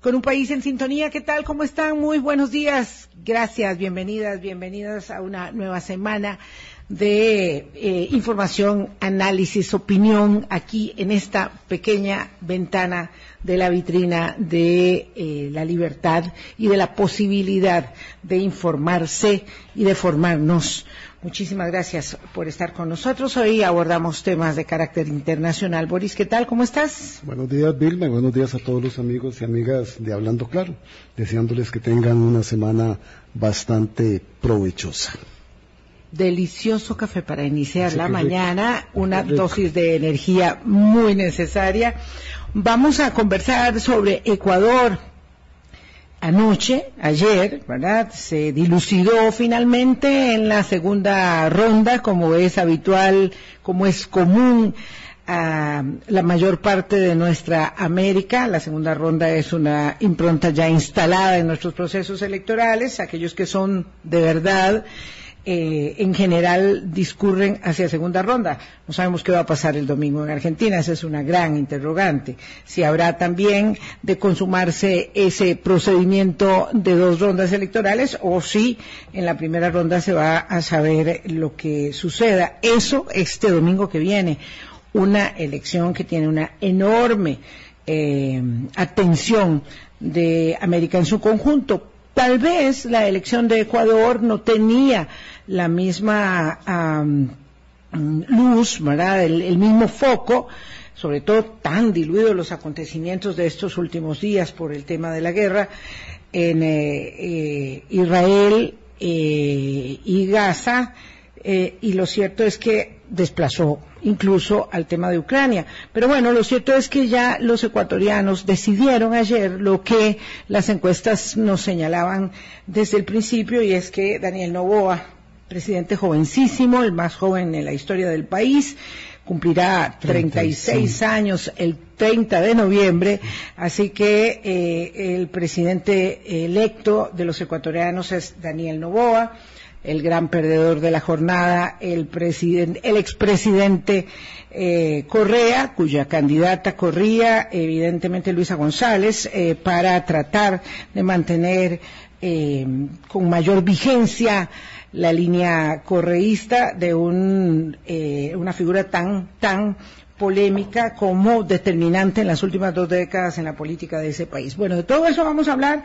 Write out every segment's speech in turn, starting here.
Con un país en sintonía, ¿qué tal? ¿Cómo están? Muy buenos días. Gracias, bienvenidas, bienvenidas a una nueva semana de eh, información, análisis, opinión aquí en esta pequeña ventana de la vitrina de eh, la libertad y de la posibilidad de informarse y de formarnos. Muchísimas gracias por estar con nosotros. Hoy abordamos temas de carácter internacional. Boris, ¿qué tal? ¿Cómo estás? Buenos días, Vilma. Buenos días a todos los amigos y amigas de Hablando Claro. Deseándoles que tengan una semana bastante provechosa delicioso café para iniciar la mañana, una dosis de energía muy necesaria. Vamos a conversar sobre Ecuador. Anoche, ayer, ¿verdad? Se dilucidó finalmente en la segunda ronda, como es habitual, como es común a la mayor parte de nuestra América. La segunda ronda es una impronta ya instalada en nuestros procesos electorales, aquellos que son de verdad eh, en general discurren hacia segunda ronda. No sabemos qué va a pasar el domingo en Argentina, esa es una gran interrogante. Si habrá también de consumarse ese procedimiento de dos rondas electorales o si en la primera ronda se va a saber lo que suceda. Eso este domingo que viene, una elección que tiene una enorme eh, atención de América en su conjunto. Tal vez la elección de Ecuador no tenía la misma luz, ¿verdad? El, mismo foco, sobre todo tan diluidos los acontecimientos de estos últimos días por el tema de la guerra en eh, eh, Israel eh, y Gaza, y lo cierto es que desplazó incluso al tema de Ucrania. Pero bueno, lo cierto es que ya los ecuatorianos decidieron ayer lo que las encuestas nos señalaban desde el principio y es que Daniel Novoa, presidente jovencísimo, el más joven en la historia del país, cumplirá 36 años el 30 de noviembre, así que eh, el presidente electo de los ecuatorianos es Daniel Novoa, el gran perdedor de la jornada, el, el expresidente eh, Correa, cuya candidata corría, evidentemente Luisa González, eh, para tratar de mantener con mayor vigencia la línea correísta de un, eh, una figura tan, tan polémica como determinante en las últimas dos décadas en la política de ese país. Bueno, de todo eso vamos a hablar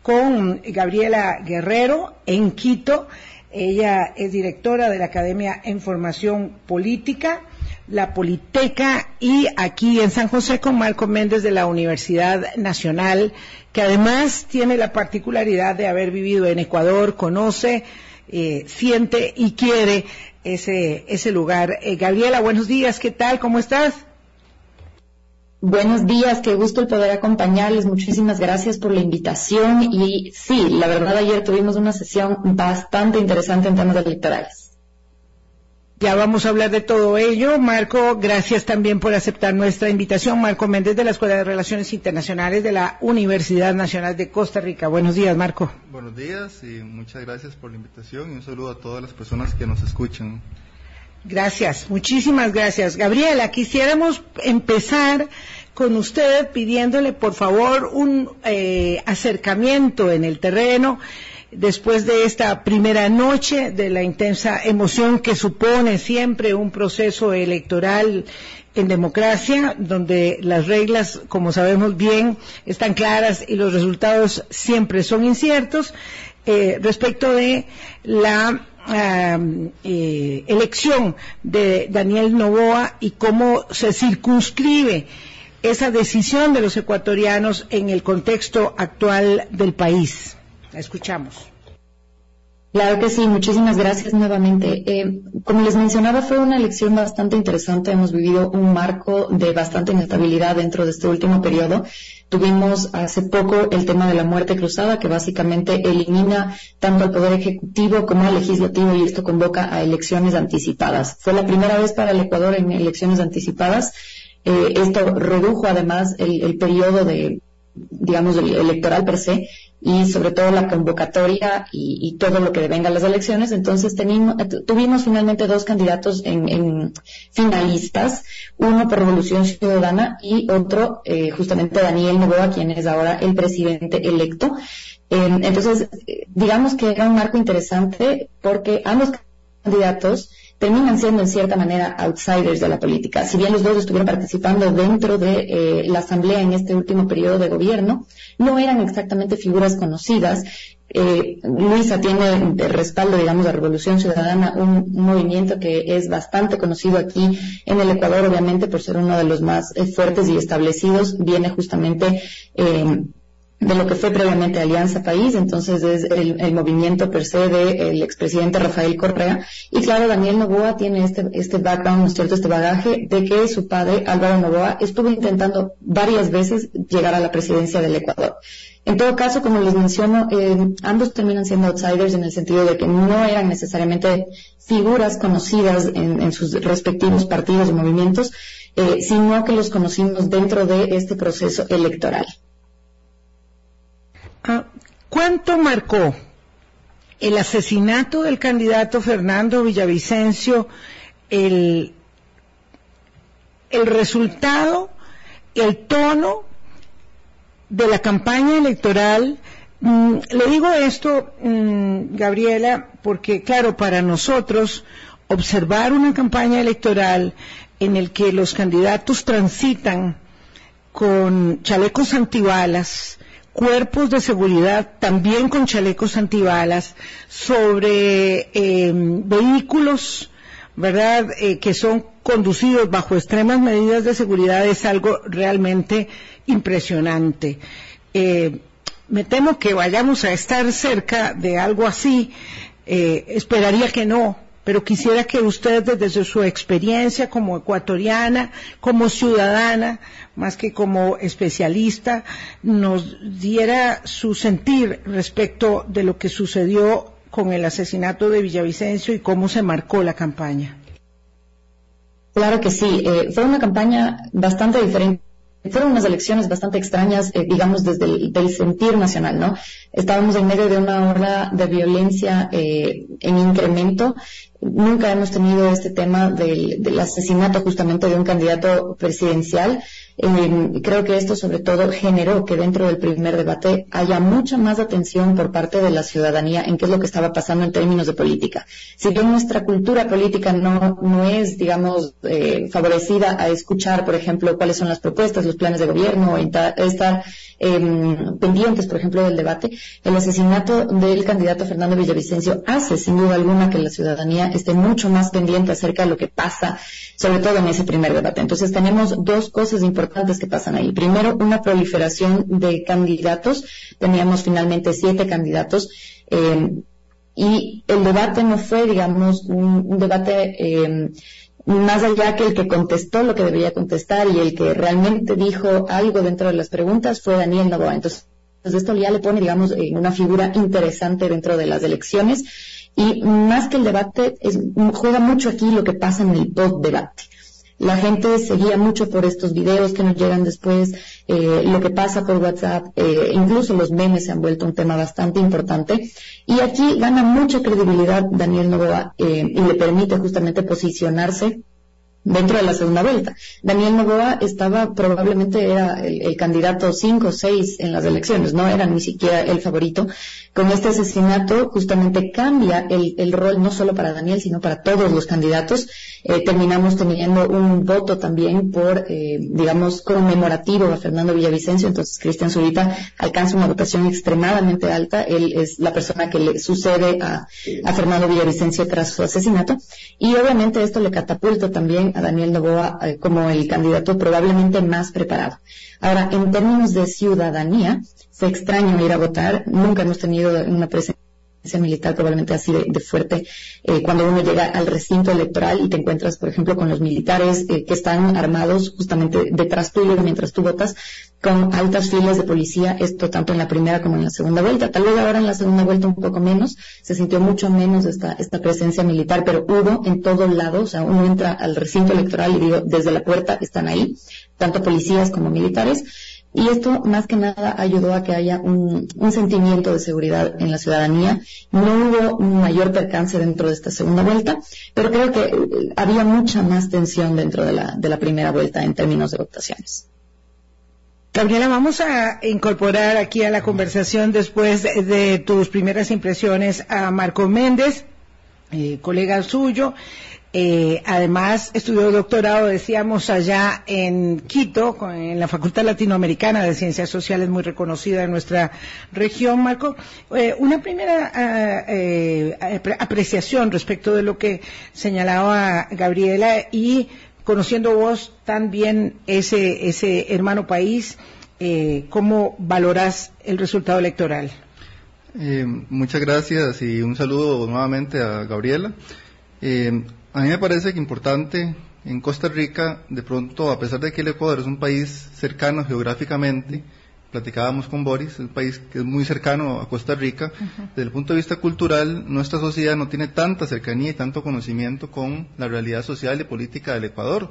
con Gabriela Guerrero en Quito. Ella es directora de la Academia en Formación Política, la Politeca, y aquí en San José con Marco Méndez de la Universidad Nacional, que además tiene la particularidad de haber vivido en Ecuador, conoce eh, siente y quiere ese, ese lugar. Eh, Gabriela, buenos días, ¿qué tal? ¿Cómo estás? Buenos días, qué gusto el poder acompañarles. Muchísimas gracias por la invitación. Y sí, la verdad ayer tuvimos una sesión bastante interesante en temas electorales. Ya vamos a hablar de todo ello. Marco, gracias también por aceptar nuestra invitación. Marco Méndez de la Escuela de Relaciones Internacionales de la Universidad Nacional de Costa Rica. Buenos días, Marco. Buenos días y muchas gracias por la invitación y un saludo a todas las personas que nos escuchan. Gracias, muchísimas gracias. Gabriela, quisiéramos empezar con usted pidiéndole, por favor, un eh, acercamiento en el terreno después de esta primera noche, de la intensa emoción que supone siempre un proceso electoral en democracia, donde las reglas, como sabemos bien, están claras y los resultados siempre son inciertos, eh, respecto de la eh, elección de Daniel Novoa y cómo se circunscribe esa decisión de los ecuatorianos en el contexto actual del país escuchamos. Claro que sí, muchísimas gracias nuevamente. Eh, como les mencionaba, fue una elección bastante interesante. Hemos vivido un marco de bastante inestabilidad dentro de este último periodo. Tuvimos hace poco el tema de la muerte cruzada, que básicamente elimina tanto al Poder Ejecutivo como al Legislativo y esto convoca a elecciones anticipadas. Fue la primera vez para el Ecuador en elecciones anticipadas. Eh, esto redujo además el periodo de, digamos, electoral per se, y sobre todo la convocatoria y, todo lo que devenga las elecciones. Entonces tuvimos finalmente dos candidatos en, finalistas, uno por Revolución Ciudadana y otro eh, justamente Daniel Novoa, quien es ahora el presidente electo. entonces, digamos que era un marco interesante porque ambos candidatos terminan siendo en cierta manera outsiders de la política. Si bien los dos estuvieron participando dentro de eh, la Asamblea en este último periodo de gobierno, no eran exactamente figuras conocidas. Eh, Luisa tiene de respaldo, digamos, la Revolución Ciudadana, un, movimiento que es bastante conocido aquí en el Ecuador, obviamente por ser uno de los más eh, fuertes y establecidos. Viene justamente de lo que fue previamente Alianza País, entonces es el, movimiento per se del expresidente Rafael Correa. Y claro, Daniel Novoa tiene este, este background, ¿no es cierto?, este bagaje de que su padre, Álvaro Novoa, estuvo intentando varias veces llegar a la presidencia del Ecuador. En todo caso, como les menciono, eh, ambos terminan siendo outsiders en el sentido de que no eran necesariamente figuras conocidas en, sus respectivos partidos y movimientos, eh, sino que los conocimos dentro de este proceso electoral. ¿Cuánto marcó el asesinato del candidato Fernando Villavicencio, el, el resultado, el tono de la campaña electoral? Mm, le digo esto, mm, Gabriela, porque claro, para nosotros observar una campaña electoral en el que los candidatos transitan con chalecos antibalas, cuerpos de seguridad también con chalecos antibalas, sobre em, vehículos, ¿verdad?, eh, que son conducidos bajo extremas medidas de seguridad es algo realmente impresionante. Eh, me temo que vayamos a estar cerca de algo así. Eh, esperaría que no, pero quisiera que usted desde su experiencia como ecuatoriana, como ciudadana, más que como especialista, nos diera su sentir respecto de lo que sucedió con el asesinato de Villavicencio y cómo se marcó la campaña. Claro que sí, eh, fue una campaña bastante diferente fueron unas elecciones bastante extrañas, eh, digamos, desde el sentir nacional, ¿no? Estábamos en medio de una ola de violencia eh, en incremento. Nunca hemos tenido este tema del asesinato justamente de un candidato presidencial eh, creo que esto sobre todo generó que dentro del primer debate haya mucha más atención por parte de la ciudadanía en qué es lo que estaba pasando en términos de política. Si bien nuestra cultura política no, no es, digamos, eh, favorecida a escuchar, por ejemplo, cuáles son las propuestas, los planes de gobierno, estar Em, pendientes, por ejemplo, del debate, el asesinato del candidato Fernando Villavicencio hace, sin duda alguna, que la ciudadanía esté mucho más pendiente acerca de lo que pasa, sobre todo en ese primer debate. Entonces, tenemos dos cosas importantes que pasan ahí. Primero, una proliferación de candidatos. Teníamos finalmente siete candidatos. Em, y el debate no fue, digamos, un, debate eh, más allá que el que contestó lo que debía contestar y el que realmente dijo algo dentro de las preguntas fue Daniel Novoa. Entonces, esto ya le pone, digamos, una figura interesante dentro de las elecciones y más que el debate, juega mucho aquí lo que pasa en el post-debate. La gente seguía mucho por estos videos que nos llegan después, eh, lo que pasa por WhatsApp, eh, incluso los memes se han vuelto un tema bastante importante. Y aquí gana mucha credibilidad Daniel Novoa eh, y le permite justamente posicionarse dentro de la segunda vuelta. Daniel Novoa estaba, probablemente era el, candidato 5 o 6 en las elecciones, no era ni siquiera el favorito. Con este asesinato justamente cambia el, rol no solo para Daniel, sino para todos los candidatos. Eh, terminamos teniendo un voto también por, eh, digamos, conmemorativo a Fernando Villavicencio, entonces Cristian Zurita alcanza una votación extremadamente alta. Él es la persona que le sucede a, a Fernando Villavicencio tras su asesinato. Y obviamente esto le catapulta también a Daniel Novoa eh, como el candidato probablemente más preparado. Ahora, en términos de ciudadanía, fue extraño ir a votar. Nunca hemos tenido una presencia militar probablemente así de, fuerte eh, cuando uno llega al recinto electoral y te encuentras, por ejemplo, con los militares eh, que están armados justamente detrás tuyo mientras tú votas con altas filas de policía, esto tanto en la primera como en la segunda vuelta. Tal vez ahora en la segunda vuelta un poco menos, se sintió mucho menos esta, esta presencia militar, pero hubo en todos lados, o sea, uno entra al recinto electoral y digo, desde la puerta están ahí, tanto policías como militares. Y esto más que nada ayudó a que haya un, sentimiento de seguridad en la ciudadanía. No hubo un mayor percance dentro de esta segunda vuelta, pero creo que eh, había mucha más tensión dentro de la, de la primera vuelta en términos de votaciones. Gabriela, vamos a incorporar aquí a la conversación después de, tus primeras impresiones a Marco Méndez, eh, colega suyo. Eh, además, estudió doctorado, decíamos, allá en Quito, en la Facultad Latinoamericana de Ciencias Sociales, muy reconocida en nuestra región. Marco, eh, una primera apreciación respecto de lo que señalaba Gabriela y conociendo vos tan bien ese, ese hermano país, eh, ¿cómo valoras el resultado electoral? Eh, muchas gracias y un saludo nuevamente a Gabriela. Eh, a mí me parece que importante en Costa Rica, de pronto, a pesar de que el Ecuador es un país cercano geográficamente, platicábamos con Boris, es un país que es muy cercano a Costa Rica. Desde el punto de vista cultural, nuestra sociedad no tiene tanta cercanía y tanto conocimiento con la realidad social y política del Ecuador.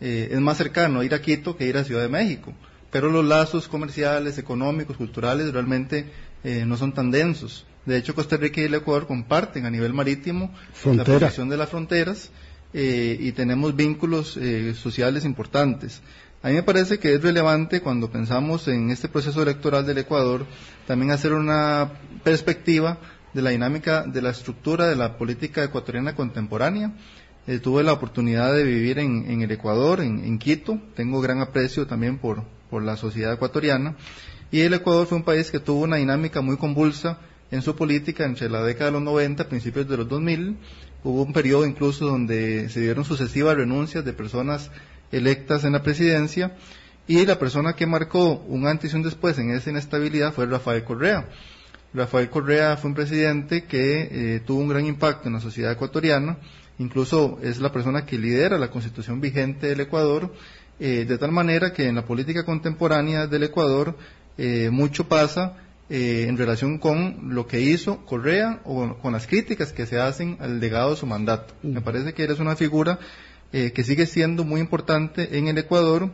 Eh, es más cercano ir a Quito que ir a Ciudad de México, pero los lazos comerciales, económicos, culturales realmente eh, no son tan densos. De hecho, Costa Rica y el Ecuador comparten a nivel marítimo la protección de las fronteras eh, y tenemos vínculos sociales importantes. A mí me parece que es relevante cuando pensamos en este proceso electoral del Ecuador también hacer una perspectiva de la dinámica de la estructura de la política ecuatoriana contemporánea. Eh, tuve la oportunidad de vivir en, el Ecuador, en, Quito, tengo gran aprecio también por, por la sociedad ecuatoriana, y el Ecuador fue un país que tuvo una dinámica muy convulsa en su política entre la década de los 90, principios de los 2000, hubo un periodo incluso donde se dieron sucesivas renuncias de personas electas en la presidencia y la persona que marcó un antes y un después en esa inestabilidad fue Rafael Correa. Rafael Correa fue un presidente que eh, tuvo un gran impacto en la sociedad ecuatoriana, incluso es la persona que lidera la constitución vigente del Ecuador, eh, de tal manera que en la política contemporánea del Ecuador eh, mucho pasa en relación con lo que hizo Correa o con las críticas que se hacen al legado de su mandato. Me parece que eres una figura eh, que sigue siendo muy importante en el Ecuador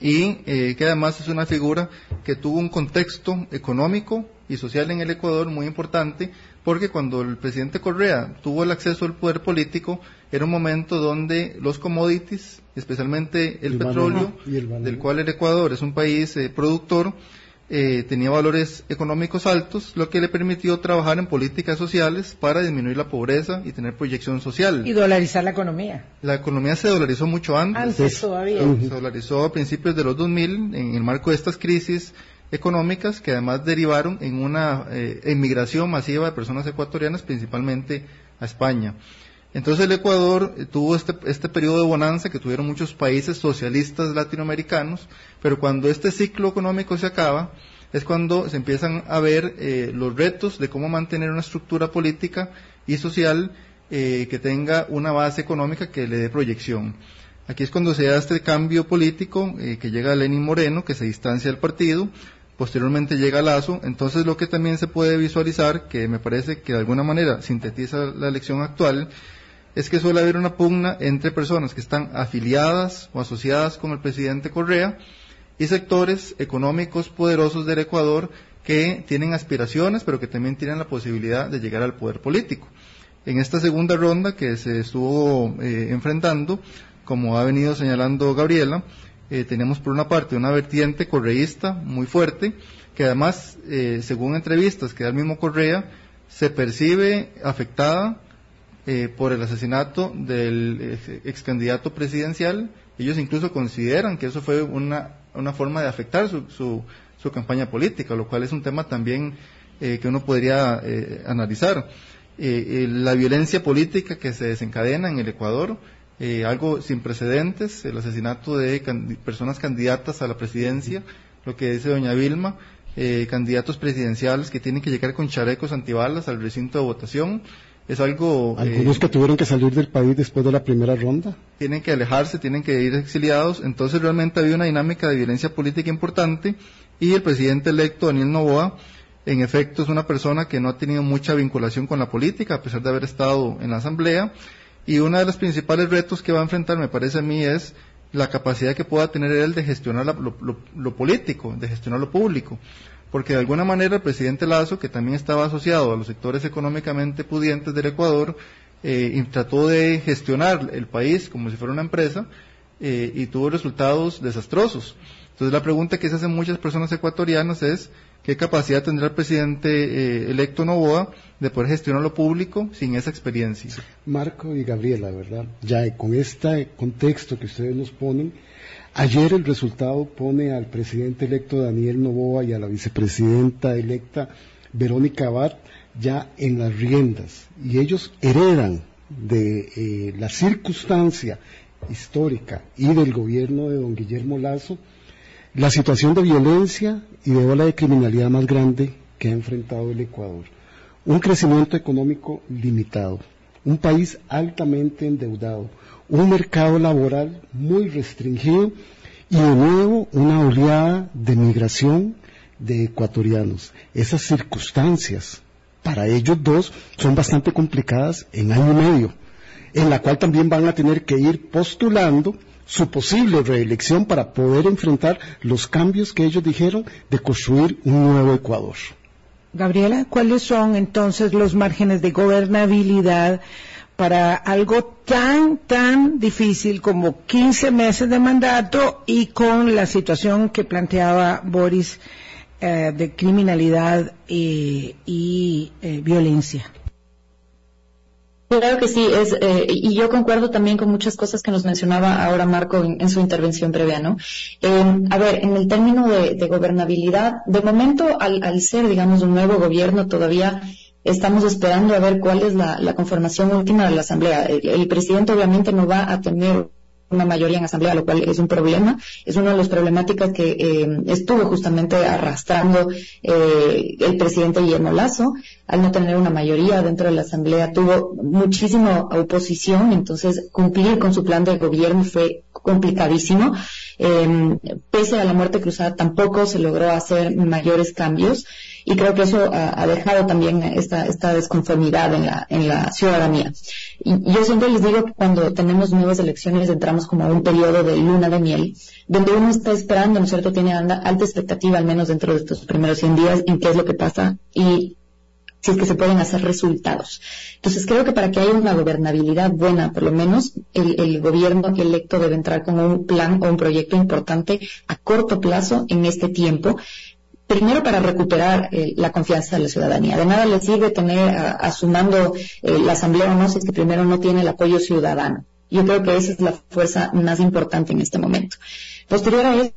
y eh, que además es una figura que tuvo un contexto económico y social en el Ecuador muy importante porque cuando el presidente Correa tuvo el acceso al poder político era un momento donde los commodities, especialmente el, petróleo, del cual el Ecuador es un país eh, productor, eh, tenía valores económicos altos, lo que le permitió trabajar en políticas sociales para disminuir la pobreza y tener proyección social. Y dolarizar la economía. La economía se dolarizó mucho antes. Antes todavía. Se dolarizó a principios de los 2000 en el marco de estas crisis económicas que además derivaron en una eh, emigración masiva de personas ecuatorianas, principalmente a España. Entonces el Ecuador eh, tuvo este, este, periodo de bonanza que tuvieron muchos países socialistas latinoamericanos, pero cuando este ciclo económico se acaba, es cuando se empiezan a ver eh, los retos de cómo mantener una estructura política y social eh, que tenga una base económica que le dé proyección. Aquí es cuando se da este cambio político, que llega Lenin Moreno, que se distancia del partido, posteriormente llega Lazo, entonces lo que también se puede visualizar, que me parece que de alguna manera sintetiza la elección actual, es que suele haber una pugna entre personas que están afiliadas o asociadas con el presidente Correa y sectores económicos poderosos del Ecuador que tienen aspiraciones, pero que también tienen la posibilidad de llegar al poder político. En esta segunda ronda que se estuvo eh, enfrentando, como ha venido señalando Gabriela, eh, tenemos por una parte una vertiente correísta muy fuerte, que además, eh, según entrevistas que da el mismo Correa, se percibe afectada eh, por el asesinato del ex candidato presidencial. Ellos incluso consideran que eso fue una, una forma de afectar su, su, campaña política, lo cual es un tema también eh, que uno podría eh, analizar. la violencia política que se desencadena en el Ecuador, algo sin precedentes, el asesinato de personas candidatas a la presidencia, lo que dice doña Vilma, candidatos presidenciales que tienen que llegar con chalecos antibalas al recinto de votación, es algo... Algunos eh, que tuvieron que salir del país después de la primera ronda. Tienen que alejarse, tienen que ir exiliados, entonces realmente había una dinámica de violencia política importante y el presidente electo Daniel Novoa, en efecto, es una persona que no ha tenido mucha vinculación con la política, a pesar de haber estado en la Asamblea, y uno de los principales retos que va a enfrentar, me parece a mí, es la capacidad que pueda tener él de gestionar lo, político, de gestionar lo público. Porque de alguna manera el presidente Lazo, que también estaba asociado a los sectores económicamente pudientes del Ecuador, eh, trató de gestionar el país como si fuera una empresa eh, y tuvo resultados desastrosos. Entonces la pregunta que se hacen muchas personas ecuatorianas es qué capacidad tendrá el presidente eh, electo Novoa de poder gestionar lo público sin esa experiencia. Marco y Gabriela, ¿verdad? Ya con este contexto que ustedes nos ponen, ayer el resultado pone al presidente electo Daniel Novoa y a la vicepresidenta electa Verónica Abad ya en las riendas y ellos heredan de eh, la circunstancia histórica y del gobierno de don Guillermo Lazo la situación de violencia y de ola de criminalidad más grande que ha enfrentado el Ecuador. Un crecimiento económico limitado, un país altamente endeudado, un mercado laboral muy restringido y de nuevo una oleada de migración de ecuatorianos. Esas circunstancias para ellos dos son bastante complicadas en año y medio, en la cual también van a tener que ir postulando su posible reelección para poder enfrentar los cambios que ellos dijeron de construir un nuevo Ecuador. Gabriela, ¿cuáles son entonces los márgenes de gobernabilidad para algo tan, tan difícil como 15 meses de mandato y con la situación que planteaba Boris eh, de criminalidad y, eh, violencia? Claro que sí, es, eh, y yo concuerdo también con muchas cosas que nos mencionaba ahora Marco en, su intervención previa, ¿no? a ver, en el término de, gobernabilidad, de momento, al, ser, digamos, un nuevo gobierno, todavía estamos esperando a ver cuál es la, conformación última de la Asamblea. el, presidente obviamente no va a tener una mayoría en asamblea, lo cual es un problema. Es una de las problemáticas que eh, estuvo justamente arrastrando eh, el presidente Guillermo Lazo. Al no tener una mayoría dentro de la asamblea, tuvo muchísima oposición, entonces cumplir con su plan de gobierno fue complicadísimo. Eh, pese a la muerte cruzada, tampoco se logró hacer mayores cambios y creo que eso ha, dejado también esta, esta desconformidad en la, en la ciudadanía. Y yo siempre les digo que cuando tenemos nuevas elecciones entramos como a un periodo de luna de miel, donde uno está esperando, ¿no es cierto?, tiene alta expectativa, al menos dentro de estos primeros 100 días, en qué es lo que pasa y si es que se pueden hacer resultados. Entonces creo que para que haya una gobernabilidad buena, por lo menos el, el, gobierno electo debe entrar con un plan o un proyecto importante a corto plazo en este tiempo primero para recuperar eh, la confianza de la ciudadanía. De nada le sirve tener a, eh, la asamblea o no si es que primero no tiene el apoyo ciudadano. Yo creo que esa es la fuerza más importante en este momento. Posterior a eso,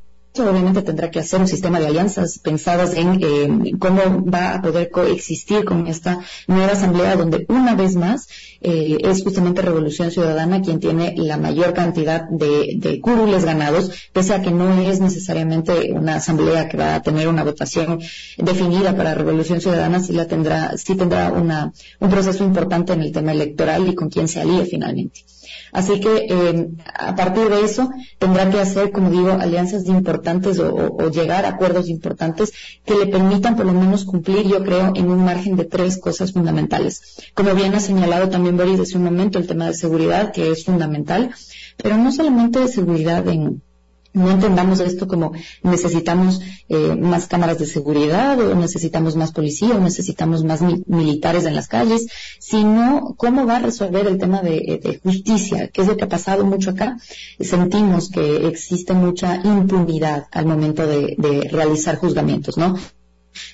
obviamente tendrá que hacer un sistema de alianzas pensadas en eh, cómo va a poder coexistir con esta nueva asamblea donde una vez más eh, es justamente Revolución Ciudadana quien tiene la mayor cantidad de, de ganados, pese a que no es necesariamente una asamblea que va a tener una votación definida para Revolución Ciudadana, sí la tendrá, sí tendrá una, un proceso importante en el tema electoral y con quién se alíe finalmente. Así que eh, a partir de eso tendrá que hacer, como digo, alianzas importantes o, llegar a acuerdos importantes que le permitan por lo menos cumplir, yo creo, en un margen de tres cosas fundamentales. Como bien ha señalado también Boris hace un momento, el tema de seguridad, que es fundamental, pero no solamente de seguridad en no entendamos esto como necesitamos eh, más cámaras de seguridad o necesitamos más policía o necesitamos más militares en las calles, sino cómo va a resolver el tema de, justicia, que es lo que ha pasado mucho acá. Sentimos que existe mucha impunidad al momento de, de realizar juzgamientos, ¿no?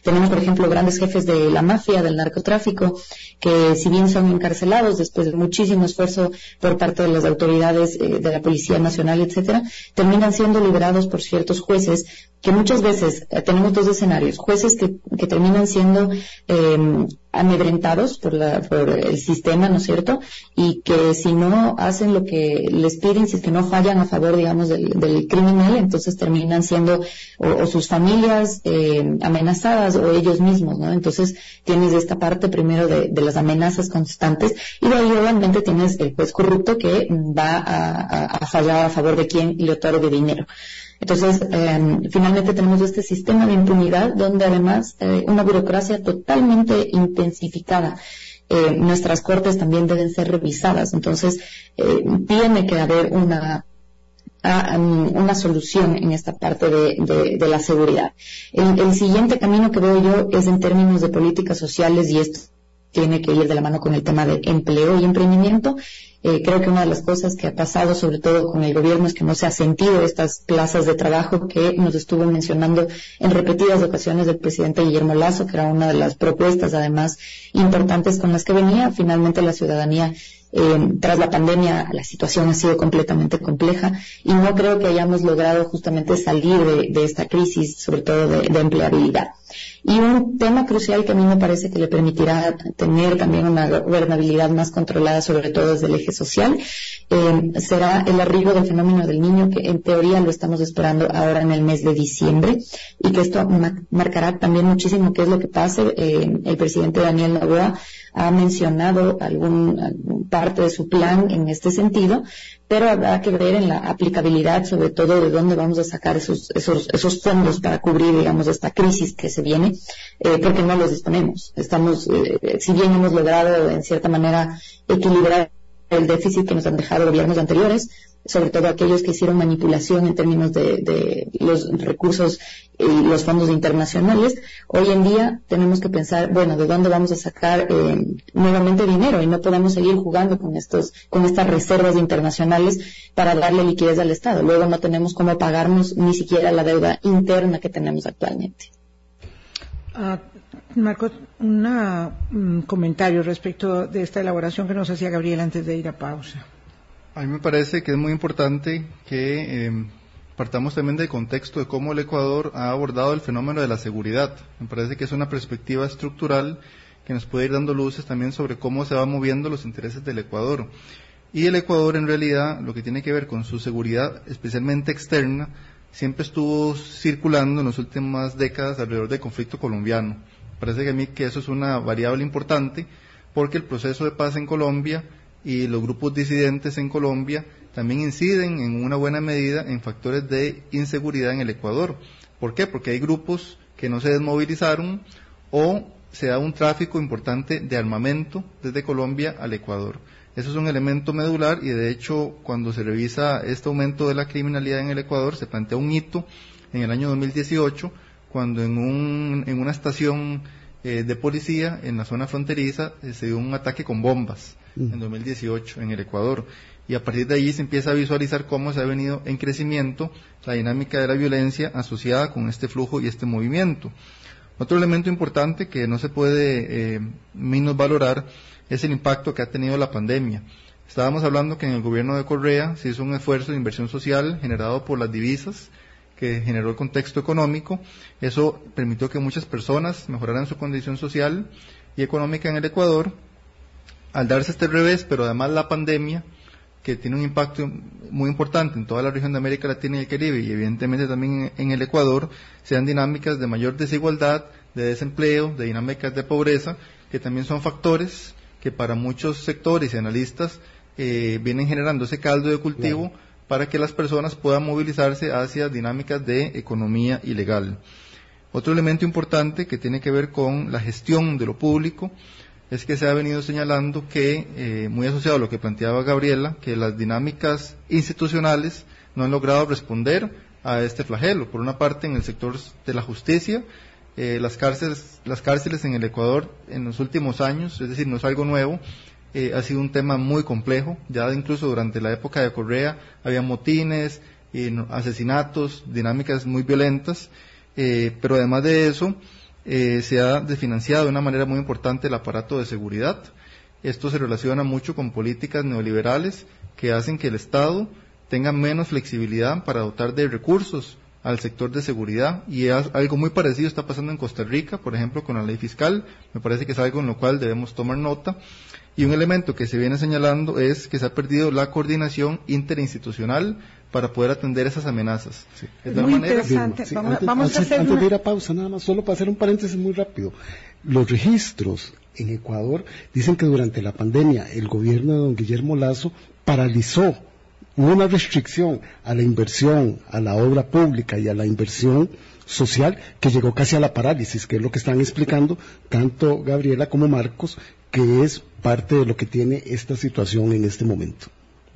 Tenemos, por ejemplo, grandes jefes de la mafia, del narcotráfico, que si bien son encarcelados después de muchísimo esfuerzo por parte de las autoridades eh, de la Policía Nacional, etcétera, terminan siendo liberados por ciertos jueces que muchas veces eh, tenemos dos escenarios, jueces que, terminan siendo eh, amedrentados por, la, por el sistema, ¿no es cierto? Y que si no hacen lo que les piden, si es que no fallan a favor, digamos, del, criminal, entonces terminan siendo o, sus familias eh, amenazadas o ellos mismos, ¿no? Entonces tienes esta parte primero de, las amenazas constantes y de ahí obviamente tienes el juez corrupto que va a, a fallar a favor de quien le otorgue dinero. Entonces, em, finalmente tenemos este sistema de impunidad donde además eh, una burocracia totalmente intensificada. Eh, nuestras cortes también deben ser revisadas. Entonces, eh, tiene que haber una una solución en esta parte de, la seguridad. El, siguiente camino que veo yo es en términos de políticas sociales y esto tiene que ir de la mano con el tema de empleo y emprendimiento. Eh, creo que una de las cosas que ha pasado, sobre todo con el gobierno, es que no se ha sentido estas plazas de trabajo que nos estuvo mencionando en repetidas ocasiones el presidente Guillermo Lazo, que era una de las propuestas, además, importantes con las que venía. Finalmente, la ciudadanía eh, tras la pandemia la situación ha sido completamente compleja y no creo que hayamos logrado justamente salir de, esta crisis, sobre todo de, empleabilidad. Y un tema crucial que a mí me parece que le permitirá tener también una gobernabilidad más controlada, sobre todo desde el eje social, eh, será el arribo del fenómeno del niño, que en teoría lo estamos esperando ahora en el mes de diciembre, y que esto marcará también muchísimo qué es lo que pase. Eh, el presidente Daniel Novoa ha mencionado algún, parte de su plan en este sentido, pero habrá que ver en la aplicabilidad, sobre todo de dónde vamos a sacar esos, esos, esos fondos para cubrir, digamos, esta crisis que se viene, eh, porque no los disponemos. Estamos, eh, si bien hemos logrado en cierta manera equilibrar el déficit que nos han dejado gobiernos anteriores, sobre todo aquellos que hicieron manipulación en términos de, los recursos y los fondos internacionales, hoy en día tenemos que pensar, bueno, ¿de dónde vamos a sacar eh, nuevamente dinero? Y no podemos seguir jugando con estos, con estas reservas internacionales para darle liquidez al Estado. Luego no tenemos cómo pagarnos ni siquiera la deuda interna que tenemos actualmente. Uh, Marco, un comentario respecto de esta elaboración que nos hacía Gabriel antes de ir a pausa. A mí me parece que es muy importante que em, partamos también del contexto de cómo el Ecuador ha abordado el fenómeno de la seguridad. Me parece que es una perspectiva estructural que nos puede ir dando luces también sobre cómo se van moviendo los intereses del Ecuador. Y el Ecuador en realidad lo que tiene que ver con su seguridad, especialmente externa, siempre estuvo circulando en las últimas décadas alrededor del conflicto colombiano. Parece que a mí que eso es una variable importante porque el proceso de paz en Colombia y los grupos disidentes en Colombia también inciden en una buena medida en factores de inseguridad en el Ecuador. ¿Por qué? Porque hay grupos que no se desmovilizaron o se da un tráfico importante de armamento desde Colombia al Ecuador. Eso es un elemento medular y de hecho cuando se revisa este aumento de la criminalidad en el Ecuador se plantea un hito en el año 2018 cuando en, un, en una estación eh, de policía en la zona fronteriza eh, se dio un ataque con bombas mm. en 2018 en el Ecuador. Y a partir de allí se empieza a visualizar cómo se ha venido en crecimiento la dinámica de la violencia asociada con este flujo y este movimiento. Otro elemento importante que no se puede eh, menos valorar es el impacto que ha tenido la pandemia. Estábamos hablando que en el gobierno de Correa se hizo un esfuerzo de inversión social generado por las divisas, que generó el contexto económico. Eso permitió que muchas personas mejoraran su condición social y económica en el Ecuador. Al darse este revés, pero además la pandemia, que tiene un impacto muy importante en toda la región de América Latina y el Caribe y evidentemente también en el Ecuador, sean dinámicas de mayor desigualdad, de desempleo, de dinámicas de pobreza, que también son factores que para muchos sectores y analistas eh, vienen generando ese caldo de cultivo para que las personas puedan movilizarse hacia dinámicas de economía ilegal. Otro elemento importante que tiene que ver con la gestión de lo público es que se ha venido señalando que, eh, muy asociado a lo que planteaba Gabriela, que las dinámicas institucionales no han logrado responder a este flagelo. Por una parte, en el sector de la justicia, eh, las, cárceles, las cárceles en el Ecuador en los últimos años, es decir, no es algo nuevo, eh, ha sido un tema muy complejo. Ya incluso durante la época de Correa había motines, asesinatos, dinámicas muy violentas, eh, pero además de eso eh, se ha desfinanciado de una manera muy importante el aparato de seguridad. Esto se relaciona mucho con políticas neoliberales que hacen que el Estado tenga menos flexibilidad para dotar de recursos al sector de seguridad y algo muy parecido está pasando en Costa Rica, por ejemplo, con la ley fiscal. Me parece que es algo en lo cual debemos tomar nota. Y un elemento que se viene señalando es que se ha perdido la coordinación interinstitucional para poder atender esas amenazas. muy interesante. vamos, a hacer antes de ir a pausa, nada más, solo para hacer un paréntesis muy rápido. Los registros en Ecuador dicen que durante la pandemia el gobierno de don Guillermo Lazo paralizó una restricción a la inversión, a la obra pública y a la inversión social que llegó casi a la parálisis, que es lo que están explicando tanto Gabriela como Marcos, que es parte de lo que tiene esta situación en este momento.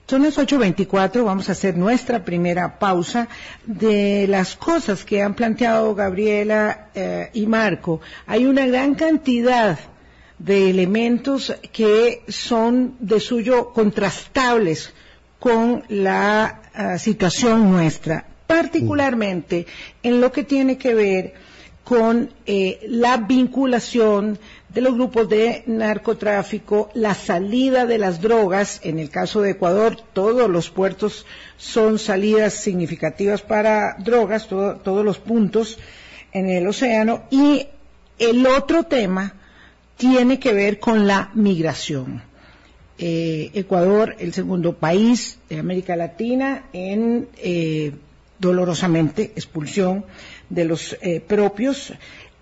Son las 8.24, vamos a hacer nuestra primera pausa de las cosas que han planteado Gabriela eh, y Marco. Hay una gran cantidad de elementos que son de suyo contrastables con la uh, situación nuestra, particularmente en lo que tiene que ver con eh, la vinculación de los grupos de narcotráfico, la salida de las drogas, en el caso de Ecuador, todos los puertos son salidas significativas para drogas, todo, todos los puntos en el océano, y el otro tema tiene que ver con la migración. Eh, Ecuador, el segundo país de América Latina en eh, dolorosamente expulsión de los eh, propios.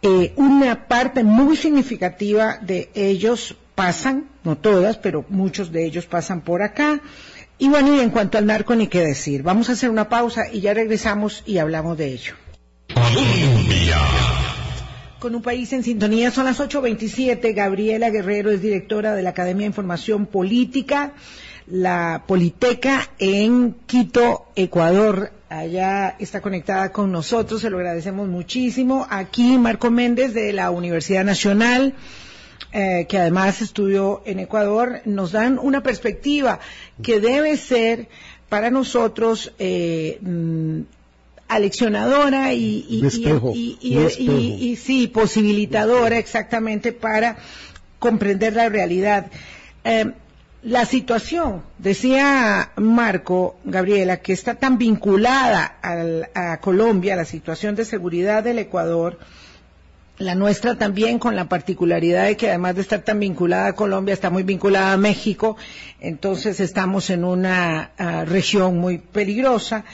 Eh, una parte muy significativa de ellos pasan, no todas, pero muchos de ellos pasan por acá. Y bueno, y en cuanto al narco, ni qué decir. Vamos a hacer una pausa y ya regresamos y hablamos de ello. Colombia. Con un país en sintonía, son las 8.27. Gabriela Guerrero es directora de la Academia de Información Política, la Politeca en Quito, Ecuador. Allá está conectada con nosotros, se lo agradecemos muchísimo. Aquí Marco Méndez de la Universidad Nacional. Eh, que además estudió en Ecuador, nos dan una perspectiva que debe ser para nosotros eh, mm, aleccionadora y, sí, posibilitadora exactamente para comprender la realidad. Eh, la situación, decía Marco, Gabriela, que está tan vinculada al- a Colombia, la situación de seguridad del Ecuador, la nuestra también con la particularidad de que además de estar tan vinculada a Colombia, está muy vinculada a México, entonces estamos en una ah, región muy peligrosa,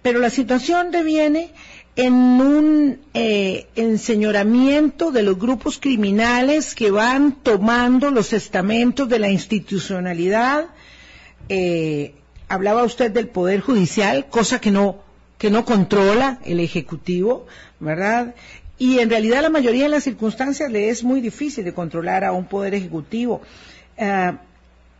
pero la situación deviene en un eh, enseñoramiento de los grupos criminales que van tomando los estamentos de la institucionalidad. Eh, hablaba usted del Poder Judicial, cosa que no, que no controla el Ejecutivo, ¿verdad? Y en realidad la mayoría de las circunstancias le es muy difícil de controlar a un Poder Ejecutivo. Ah,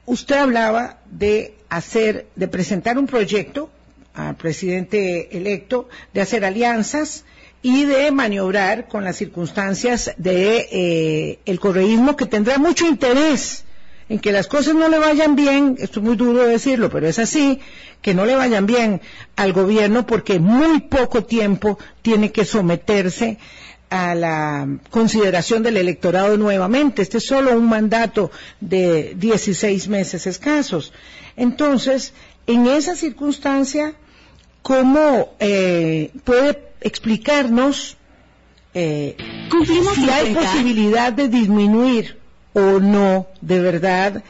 usted hablaba de hacer, de presentar un proyecto al presidente electo, de hacer alianzas y de maniobrar con las circunstancias de eh, el correísmo que tendrá mucho interés en que las cosas no le vayan bien, esto es muy duro decirlo, pero es así, que no le vayan bien al gobierno porque muy poco tiempo tiene que someterse a la consideración del electorado nuevamente. Este es solo un mandato de 16 meses escasos. Entonces, en esa circunstancia, ¿cómo eh, puede explicarnos eh, Cumplimos si hay 50. posibilidad de disminuir o no, de verdad,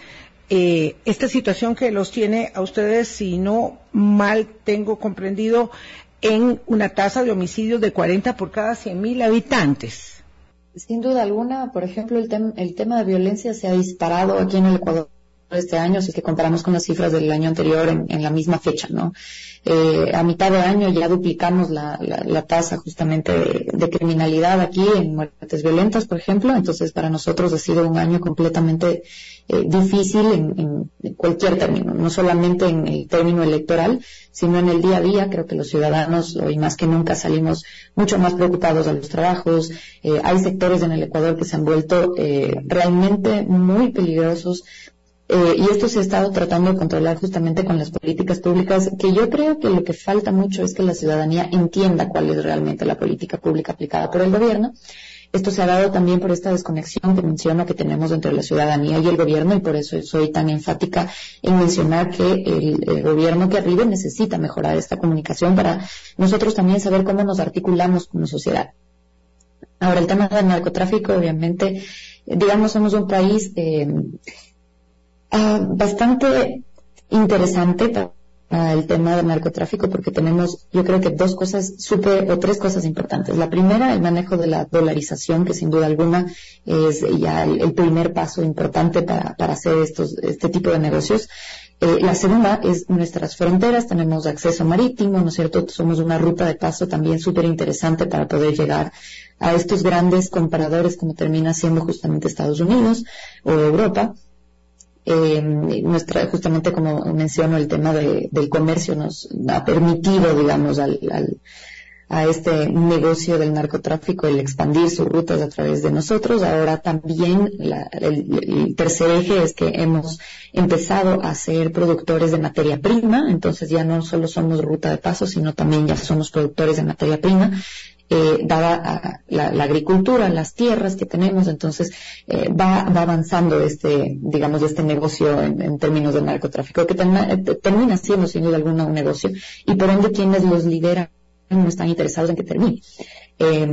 eh, esta situación que los tiene a ustedes, si no mal tengo comprendido, en una tasa de homicidios de 40 por cada 100 mil habitantes. Sin duda alguna, por ejemplo, el, tem- el tema de violencia se ha disparado aquí en el Ecuador este año, si es que comparamos con las cifras del año anterior en, la misma fecha, ¿no? Eh, a mitad de año ya duplicamos la, la- la tasa justamente de, de criminalidad aquí en muertes violentas, por ejemplo, entonces para nosotros ha sido un año completamente eh, difícil en, cualquier término, no solamente en el término electoral, sino en el día a día. Creo que los ciudadanos hoy más que nunca salimos mucho más preocupados de los trabajos. Eh, hay sectores en el Ecuador que se han vuelto eh, realmente muy peligrosos. Eh, y esto se ha estado tratando de controlar justamente con las políticas públicas, que yo creo que lo que falta mucho es que la ciudadanía entienda cuál es realmente la política pública aplicada por el gobierno. Esto se ha dado también por esta desconexión que menciono que tenemos entre la ciudadanía y el gobierno y por eso soy tan enfática en mencionar que el, gobierno que arribe necesita mejorar esta comunicación para nosotros también saber cómo nos articulamos como sociedad. Ahora, el tema del narcotráfico, obviamente, digamos, somos un país eh, ah, bastante interesante para el tema del narcotráfico porque tenemos, yo creo que dos cosas súper, o tres cosas importantes. La primera, el manejo de la dolarización, que sin duda alguna es ya el, primer paso importante para, para hacer estos, este tipo de negocios. Eh, la segunda es nuestras fronteras, tenemos acceso marítimo, ¿no es cierto? Somos una ruta de paso también súper interesante para poder llegar a estos grandes compradores como termina siendo justamente Estados Unidos o Europa. Eh, nuestra, justamente como menciono, el tema de, del comercio nos ha permitido, digamos, al, al a este negocio del narcotráfico, el expandir sus rutas a través de nosotros. Ahora también el, tercer eje es que hemos empezado a ser productores de materia prima, entonces ya no solo somos ruta de paso, sino también ya somos productores de materia prima. Eh, dada la, agricultura, las tierras que tenemos, entonces eh, va, avanzando este, digamos, este negocio en, términos de narcotráfico, que eh, termina siendo sin duda alguna un negocio, y por ende quienes los lideran no están interesados en que termine. Eh,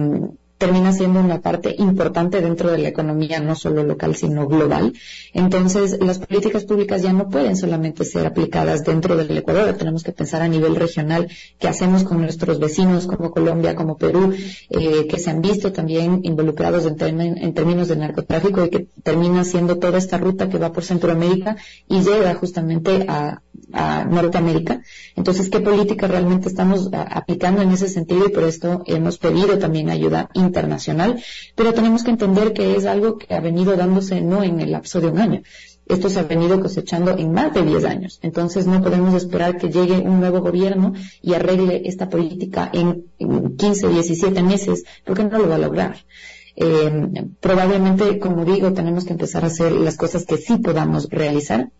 termina siendo una parte importante dentro de la economía, no solo local, sino global. Entonces, las políticas públicas ya no pueden solamente ser aplicadas dentro del Ecuador, tenemos que pensar a nivel regional qué hacemos con nuestros vecinos como Colombia, como Perú, eh, que se han visto también involucrados en, en, términos de narcotráfico y que termina siendo toda esta ruta que va por Centroamérica y llega justamente a, a Norteamérica. Entonces, ¿qué política realmente estamos aplicando en ese sentido? Y por esto hemos pedido también ayuda internacional, pero tenemos que entender que es algo que ha venido dándose no en el lapso de un año. Esto se ha venido cosechando en más de 10 años. Entonces no podemos esperar que llegue un nuevo gobierno y arregle esta política en, 15, 17 meses, porque no lo va a lograr. Eh, probablemente, como digo, tenemos que empezar a hacer las cosas que sí podamos realizar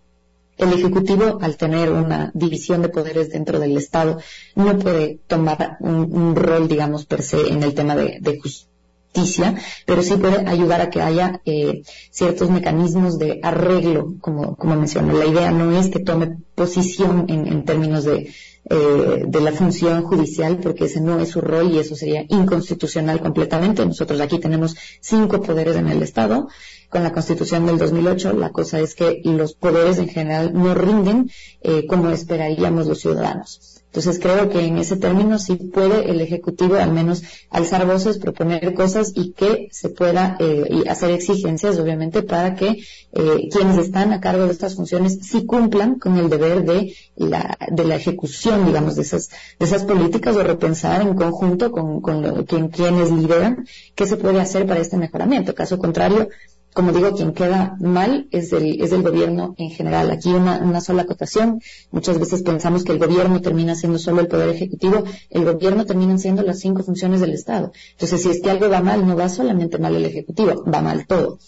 el Ejecutivo, al tener una división de poderes dentro del Estado, no puede tomar un, rol, digamos, per se en el tema de, justicia, pero sí puede ayudar a que haya eh, ciertos mecanismos de arreglo, como, como mencioné. La idea no es que tome posición en, términos de, eh, de la función judicial, porque ese no es su rol y eso sería inconstitucional completamente. Nosotros aquí tenemos cinco poderes en el Estado con la Constitución del 2008, la cosa es que los poderes en general no rinden eh, como esperaríamos los ciudadanos. Entonces creo que en ese término sí puede el Ejecutivo al menos alzar voces, proponer cosas y que se pueda eh, hacer exigencias, obviamente, para que eh, quienes están a cargo de estas funciones sí cumplan con el deber de la, de la ejecución, digamos, de esas, de esas políticas o repensar en conjunto con, con quienes lideran qué se puede hacer para este mejoramiento. Caso contrario, como digo, quien queda mal es el, es el gobierno en general. Aquí una, sola acotación. Muchas veces pensamos que el gobierno termina siendo solo el poder ejecutivo. El gobierno termina siendo las cinco funciones del Estado. Entonces, si es que algo va mal, no va solamente mal el ejecutivo, va mal todo.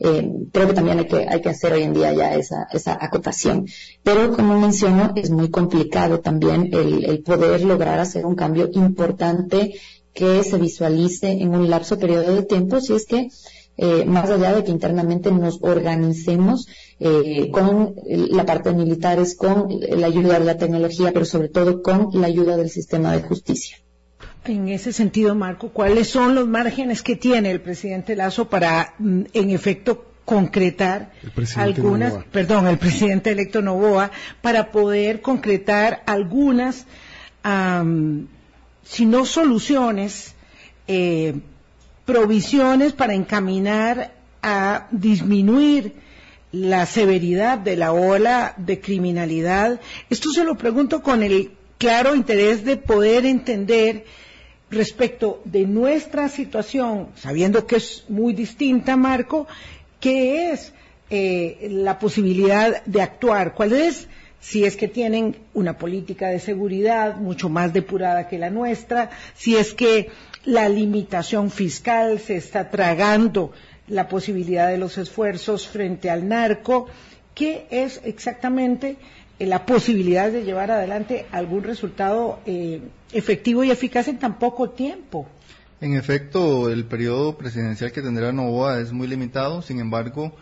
Eh, creo que también hay que, hay que hacer hoy en día ya esa, esa acotación. Pero como menciono, es muy complicado también el, el poder lograr hacer un cambio importante que se visualice en un lapso periodo de tiempo si es que eh, más allá de que internamente nos organicemos eh, con la parte de militares, con la ayuda de la tecnología, pero sobre todo con la ayuda del sistema de justicia. En ese sentido, Marco, ¿cuáles son los márgenes que tiene el presidente Lazo para, mm, en efecto, concretar algunas, perdón, el presidente electo Novoa, para poder concretar algunas, si no soluciones, eh, provisiones para encaminar a disminuir la severidad de la ola de criminalidad. Esto se lo pregunto con el claro interés de poder entender respecto de nuestra situación, sabiendo que es muy distinta, Marco, qué es eh, la posibilidad de actuar, cuál es si es que tienen una política de seguridad mucho más depurada que la nuestra, si es que la limitación fiscal se está tragando la posibilidad de los esfuerzos frente al narco, ¿qué es exactamente eh, la posibilidad de llevar adelante algún resultado eh, efectivo y eficaz en tan poco tiempo? En efecto, el periodo presidencial que tendrá Novoa es muy limitado, sin embargo,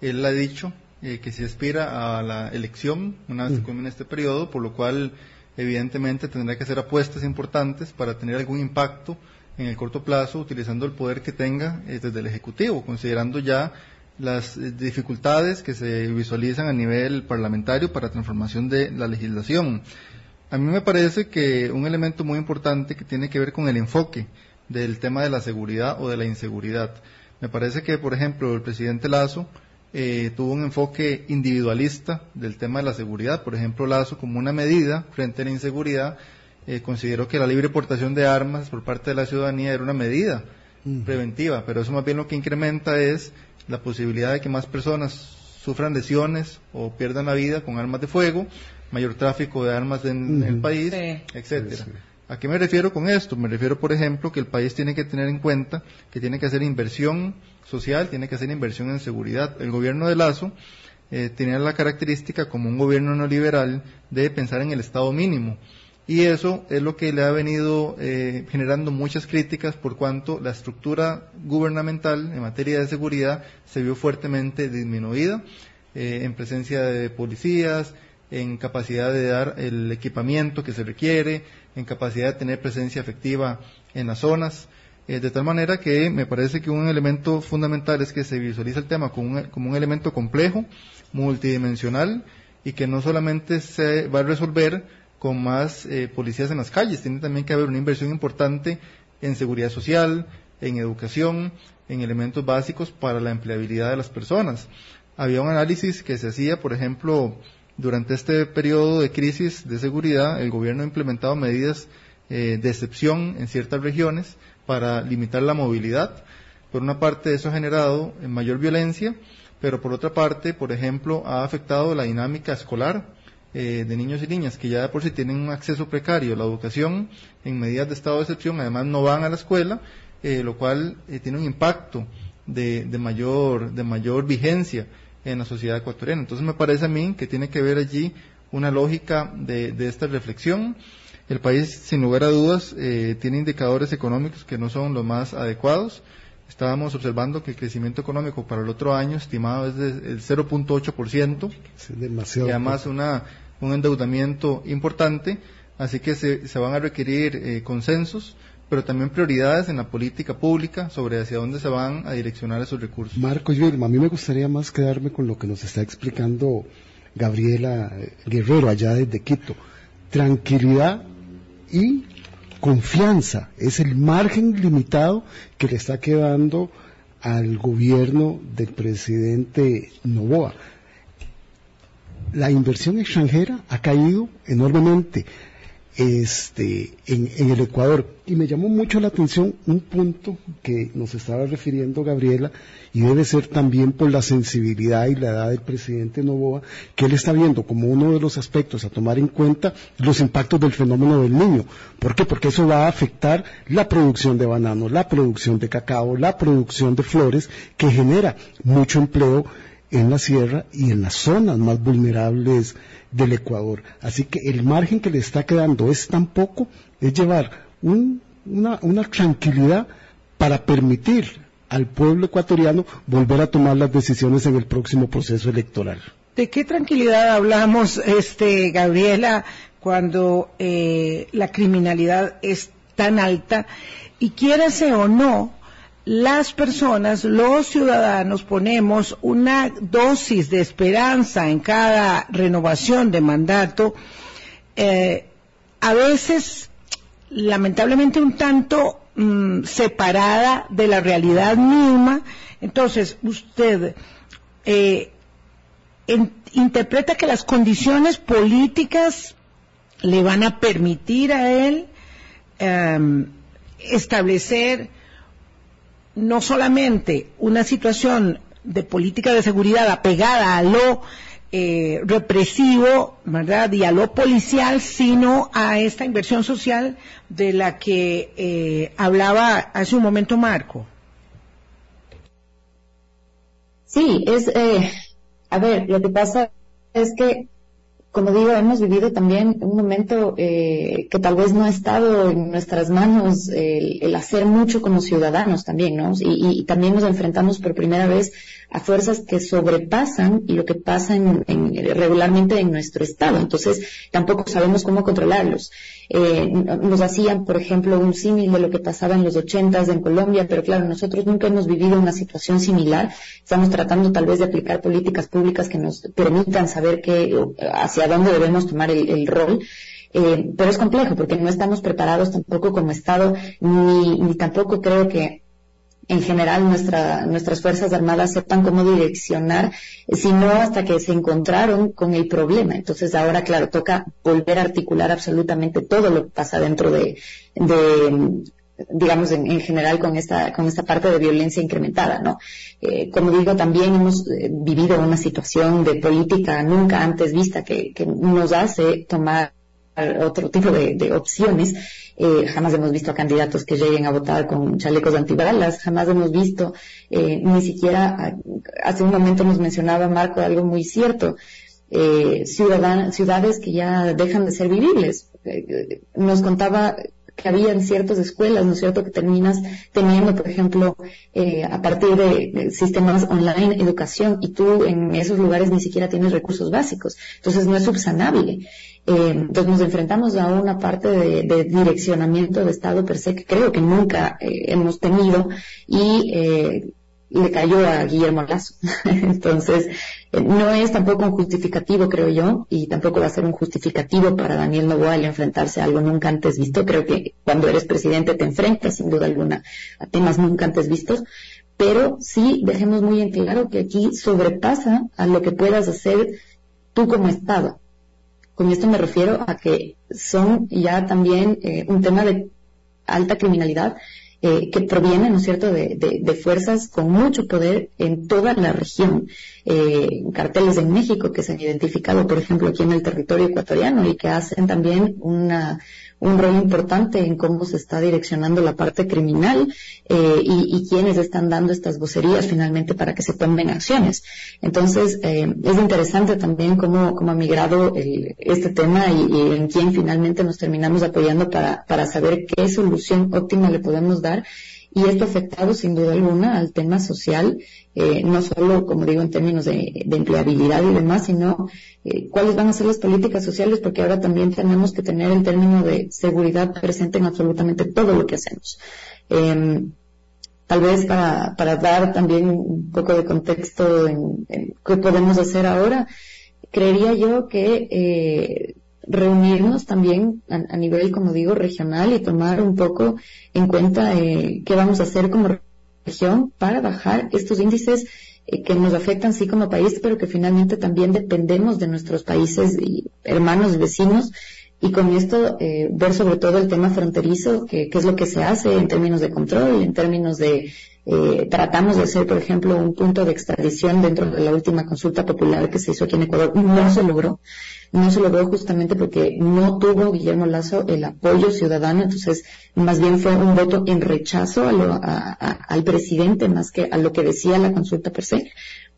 él ha dicho eh, que se aspira a la elección una vez que mm. culmine este periodo, por lo cual evidentemente tendrá que hacer apuestas importantes para tener algún impacto en el corto plazo utilizando el poder que tenga eh, desde el Ejecutivo, considerando ya las eh, dificultades que se visualizan a nivel parlamentario para transformación de la legislación. A mí me parece que un elemento muy importante que tiene que ver con el enfoque del tema de la seguridad o de la inseguridad. Me parece que, por ejemplo, el presidente Lazo eh, tuvo un enfoque individualista del tema de la seguridad. Por ejemplo, Lazo, como una medida frente a la inseguridad, eh, consideró que la libre portación de armas por parte de la ciudadanía era una medida preventiva, pero eso más bien lo que incrementa es la posibilidad de que más personas sufran lesiones o pierdan la vida con armas de fuego, mayor tráfico de armas en, el país, etcétera. ¿A qué me refiero con esto? Me refiero, por ejemplo, que el país tiene que tener en cuenta que tiene que hacer inversión social, tiene que hacer inversión en seguridad. El gobierno de Lazo eh, tenía la característica, como un gobierno no liberal, de pensar en el Estado mínimo. Y eso es lo que le ha venido eh, generando muchas críticas por cuanto la estructura gubernamental en materia de seguridad se vio fuertemente disminuida eh, en presencia de policías, en capacidad de dar el equipamiento que se requiere, en capacidad de tener presencia efectiva en las zonas. Eh, de tal manera que me parece que un elemento fundamental es que se visualiza el tema como un, como un elemento complejo, multidimensional, y que no solamente se va a resolver con más eh, policías en las calles, tiene también que haber una inversión importante en seguridad social, en educación, en elementos básicos para la empleabilidad de las personas. Había un análisis que se hacía, por ejemplo, durante este periodo de crisis de seguridad, el gobierno ha implementado medidas eh, de excepción en ciertas regiones para limitar la movilidad. Por una parte, eso ha generado mayor violencia, pero por otra parte, por ejemplo, ha afectado la dinámica escolar eh, de niños y niñas que ya por sí tienen un acceso precario a la educación en medidas de estado de excepción, además no van a la escuela, eh, lo cual tiene un impacto de, de, mayor, de mayor vigencia en la sociedad ecuatoriana. Entonces me parece a mí que tiene que ver allí una lógica de, esta reflexión. El país, sin lugar a dudas, eh, tiene indicadores económicos que no son los más adecuados. Estábamos observando que el crecimiento económico para el otro año estimado es del 0.8%. Es demasiado. Y además una, un endeudamiento importante. Así que se, se van a requerir eh, consensos pero también prioridades en la política pública sobre hacia dónde se van a direccionar esos recursos. Marcos y a mí me gustaría más quedarme con lo que nos está explicando Gabriela Guerrero allá desde Quito. Tranquilidad y confianza es el margen limitado que le está quedando al gobierno del presidente Novoa. La inversión extranjera ha caído enormemente este, en, el Ecuador. Y me llamó mucho la atención un punto que nos estaba refiriendo Gabriela, y debe ser también por la sensibilidad y la edad del presidente Novoa, que él está viendo como uno de los aspectos a tomar en cuenta los impactos del fenómeno del niño. ¿Por qué? Porque eso va a afectar la producción de banano, la producción de cacao, la producción de flores, que genera mucho empleo en la sierra y en las zonas más vulnerables del Ecuador. Así que el margen que le está quedando es tan poco, es llevar una, una tranquilidad para permitir al pueblo ecuatoriano volver a tomar las decisiones en el próximo proceso electoral. ¿De qué tranquilidad hablamos, este, Gabriela, cuando eh, la criminalidad es tan alta y quiérase o no, las personas, los ciudadanos, ponemos una dosis de esperanza en cada renovación de mandato, eh, a veces, lamentablemente, un tanto mm, separada de la realidad misma. Entonces, usted eh, interpreta que las condiciones políticas le van a permitir a él em, establecer no solamente una situación de política de seguridad apegada a lo eh, represivo, ¿verdad? Y a lo policial, sino a esta inversión social de la que eh, hablaba hace un momento Marco. Sí, es, eh, a ver, lo que pasa es que como digo, hemos vivido también un momento eh, que tal vez no ha estado en nuestras manos el, hacer mucho como ciudadanos también, ¿no? Y, también nos enfrentamos por primera vez a fuerzas que sobrepasan lo que pasa regularmente en nuestro Estado. Entonces, tampoco sabemos cómo controlarlos. Eh, nos hacían, por ejemplo, un símil de lo que pasaba en los ochentas en Colombia, pero claro, nosotros nunca hemos vivido una situación similar. Estamos tratando tal vez de aplicar políticas públicas que nos permitan saber que, hacia dónde debemos tomar el, rol. Eh, pero es complejo porque no estamos preparados tampoco como Estado, ni, ni tampoco creo que en general nuestra, nuestras Fuerzas Armadas sepan cómo direccionar, sino hasta que se encontraron con el problema. Entonces ahora, claro, toca volver a articular absolutamente todo lo que pasa dentro de, de digamos, en, general con esta, con esta parte de violencia incrementada, ¿no? Eh, como digo, también hemos eh, vivido una situación de política nunca antes vista que, nos hace tomar otro tipo de, opciones. Eh, jamás hemos visto a candidatos que lleguen a votar con chalecos antibalas, jamás hemos visto, ni siquiera, hace un momento nos mencionaba Marco algo muy cierto, ciudades que ya dejan de ser vivibles. nos contaba que había ciertas escuelas, ¿no es cierto?, que terminas teniendo, por ejemplo, eh, a partir de, sistemas online, educación, y tú en esos lugares ni siquiera tienes recursos básicos. Entonces no es subsanable. Eh, entonces nos enfrentamos a una parte de, direccionamiento de Estado per se que creo que nunca eh, hemos tenido y le cayó a Guillermo Lazo. Entonces, eh, no es tampoco un justificativo, creo yo, y tampoco va a ser un justificativo para Daniel Novoa el enfrentarse a algo nunca antes visto. Creo que cuando eres presidente te enfrentas, sin duda alguna, a temas nunca antes vistos, pero sí dejemos muy en claro que aquí sobrepasa a lo que puedas hacer tú como Estado. Con esto me refiero a que son ya también eh, un tema de alta criminalidad eh, que proviene, ¿no es cierto?, de, de, fuerzas con mucho poder en toda la región. Eh, carteles en México que se han identificado, por ejemplo, aquí en el territorio ecuatoriano y que hacen también una, un rol importante en cómo se está direccionando la parte criminal eh, y, y quienes están dando estas vocerías finalmente para que se tomen acciones. Entonces, eh, es interesante también cómo, cómo ha migrado el, este tema y, en quién finalmente nos terminamos apoyando para, para saber qué solución óptima le podemos dar y esto ha afectado sin duda alguna al tema social, eh, no solo, como digo, en términos de, empleabilidad y demás, sino eh, cuáles van a ser las políticas sociales, porque ahora también tenemos que tener el término de seguridad presente en absolutamente todo lo que hacemos. Em, tal vez para, para dar también un poco de contexto en, qué podemos hacer ahora, creería yo que eh, reunirnos también a, nivel, como digo, regional y tomar un poco en cuenta eh, qué vamos a hacer como región para bajar estos índices eh, que nos afectan sí como país, pero que finalmente también dependemos de nuestros países y hermanos y vecinos. Y con esto eh, ver sobre todo el tema fronterizo, que, es lo que se hace en términos de control, en términos de tratamos de hacer, por ejemplo, un punto de extradición dentro de la última consulta popular que se hizo aquí en Ecuador. No se logró no se logró justamente porque no tuvo Guillermo Lazo el apoyo ciudadano, entonces más bien fue un voto en rechazo al presidente más que a lo que decía la consulta per se.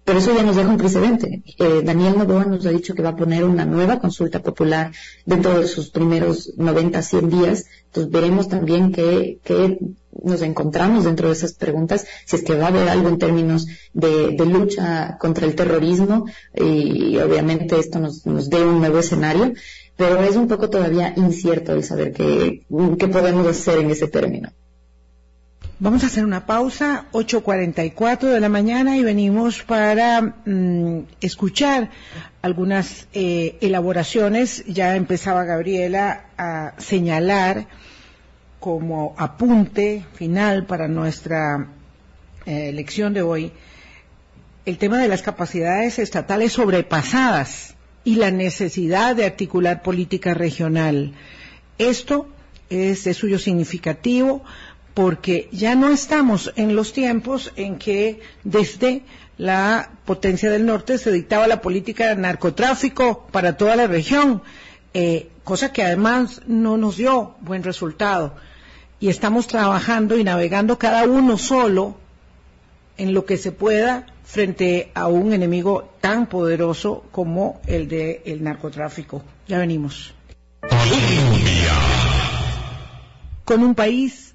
Pero eso ya nos deja un precedente. Eh, Daniel Novoa nos ha dicho que va a poner una nueva consulta popular dentro de sus primeros 90, 100 días. Entonces veremos también qué, qué nos encontramos dentro de esas preguntas, si es que va a haber algo en términos de, lucha contra el terrorismo y obviamente esto nos, nos dé un nuevo escenario, pero es un poco todavía incierto el saber qué, qué podemos hacer en ese término. Vamos a hacer una pausa, 8.44 de la mañana, y venimos para mm, escuchar algunas eh, elaboraciones. Ya empezaba Gabriela a señalar como apunte final para nuestra eh, lección de hoy el tema de las capacidades estatales sobrepasadas y la necesidad de articular política regional. Esto es de suyo significativo porque ya no estamos en los tiempos en que desde la potencia del norte se dictaba la política de narcotráfico para toda la región, eh, cosa que además no nos dio buen resultado y estamos trabajando y navegando cada uno solo en lo que se pueda frente a un enemigo tan poderoso como el del el narcotráfico. Ya venimos. Con un país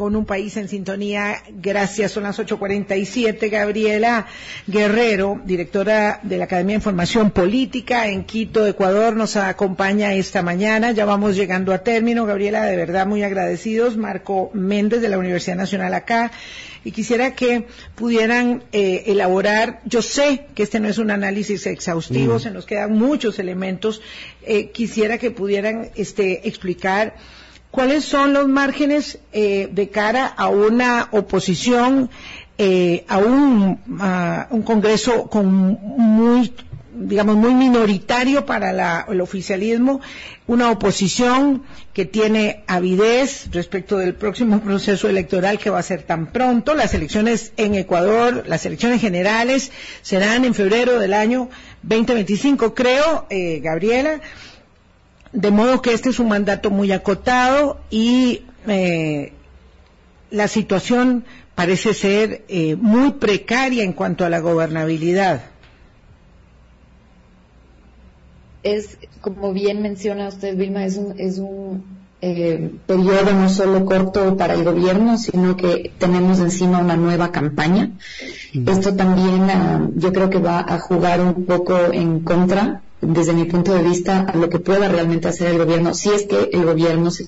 con un país en sintonía. Gracias, son las 8.47. Gabriela Guerrero, directora de la Academia de Información Política en Quito, Ecuador, nos acompaña esta mañana. Ya vamos llegando a término. Gabriela, de verdad muy agradecidos. Marco Méndez de la Universidad Nacional acá. Y quisiera que pudieran eh, elaborar, yo sé que este no es un análisis exhaustivo, mm. se nos quedan muchos elementos. Eh, quisiera que pudieran este, explicar ¿Cuáles son los márgenes eh, de cara a una oposición, eh, a, un, Congreso con muy digamos, muy minoritario para el oficialismo, una oposición que tiene avidez respecto del próximo proceso electoral que va a ser tan pronto. Las elecciones en Ecuador, las elecciones generales serán en febrero del año 2025, creo, eh, Gabriela. De modo que este es un mandato muy acotado y eh, la situación parece ser eh, muy precaria en cuanto a la gobernabilidad. Es, como bien menciona usted, Vilma, es un, es un eh, periodo no solo corto para el gobierno, sino que tenemos encima una nueva campaña. Esto también ah, yo creo que va a jugar un poco en contra, desde mi punto de vista, a lo que pueda realmente hacer el gobierno, si es que el gobierno se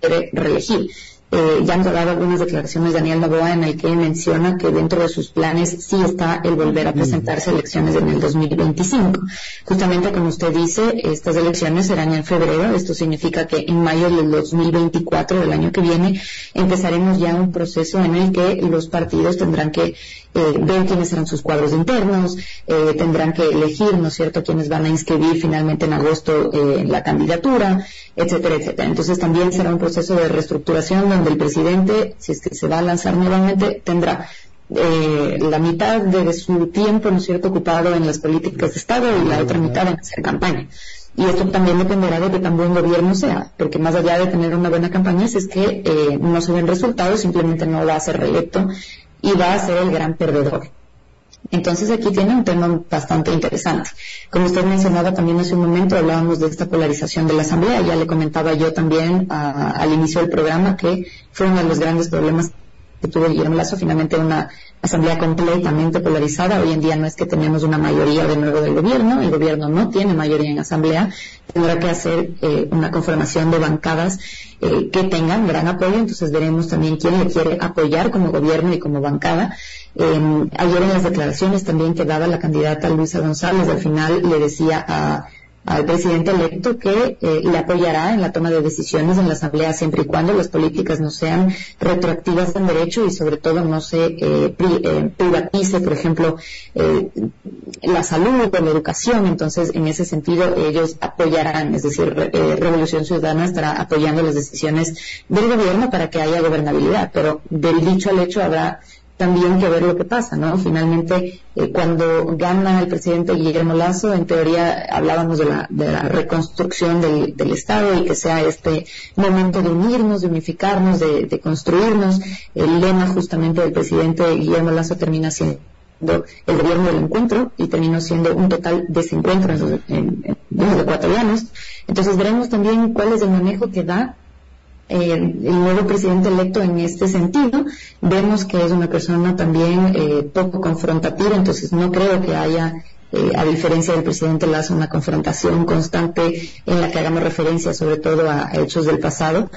quiere reelegir. Eh, ya han dado algunas declaraciones Daniel Novoa en el que menciona que dentro de sus planes sí está el volver a presentarse elecciones en el 2025. Justamente como usted dice, estas elecciones serán en febrero. Esto significa que en mayo del 2024 del año que viene empezaremos ya un proceso en el que los partidos tendrán que eh, ver quiénes serán sus cuadros internos, eh, tendrán que elegir, ¿no es cierto?, quiénes van a inscribir finalmente en agosto eh, la candidatura, etcétera, etcétera. Entonces también será un proceso de reestructuración donde el presidente, si es que se va a lanzar nuevamente, tendrá eh, la mitad de su tiempo, ¿no es cierto?, ocupado en las políticas de Estado y la otra mitad en hacer campaña. Y esto también dependerá de que tan buen gobierno sea, porque más allá de tener una buena campaña, si es que eh, no se ven resultados, simplemente no va a ser reelecto y va a ser el gran perdedor. Entonces aquí tiene un tema bastante interesante. Como usted mencionaba también hace un momento, hablábamos de esta polarización de la Asamblea. Ya le comentaba yo también al inicio del programa que fue uno de los grandes problemas que tuvo Guillermo Lazo, finalmente una asamblea completamente polarizada. Hoy en día no es que tenemos una mayoría de nuevo del gobierno, el gobierno no tiene mayoría en asamblea, tendrá que hacer eh, una conformación de bancadas eh, que tengan gran apoyo, entonces veremos también quién le quiere apoyar como gobierno y como bancada. Eh, ayer en las declaraciones también que daba la candidata Luisa González, al final le decía a al presidente electo que eh, le apoyará en la toma de decisiones en la Asamblea siempre y cuando las políticas no sean retroactivas en derecho y sobre todo no se eh, eh, privatice, por ejemplo, la salud o la educación. Entonces, en ese sentido, ellos apoyarán, es decir, Revolución Ciudadana estará apoyando las decisiones del gobierno para que haya gobernabilidad, pero del dicho al hecho habrá también que ver lo que pasa, ¿no? Finalmente, eh, cuando gana el presidente Guillermo Lazo, en teoría hablábamos de la, de la reconstrucción del, del, Estado y que sea este momento de unirnos, de unificarnos, de, de construirnos. El lema justamente del presidente Guillermo Lazo termina siendo el gobierno del encuentro y terminó siendo un total desencuentro en, en, en los ecuatorianos. Entonces veremos también cuál es el manejo que da eh, el nuevo presidente electo en este sentido. Vemos que es una persona también eh, poco confrontativa, entonces no creo que haya, eh, a diferencia del presidente Lazo, una confrontación constante en la que hagamos referencia sobre todo a, hechos del pasado,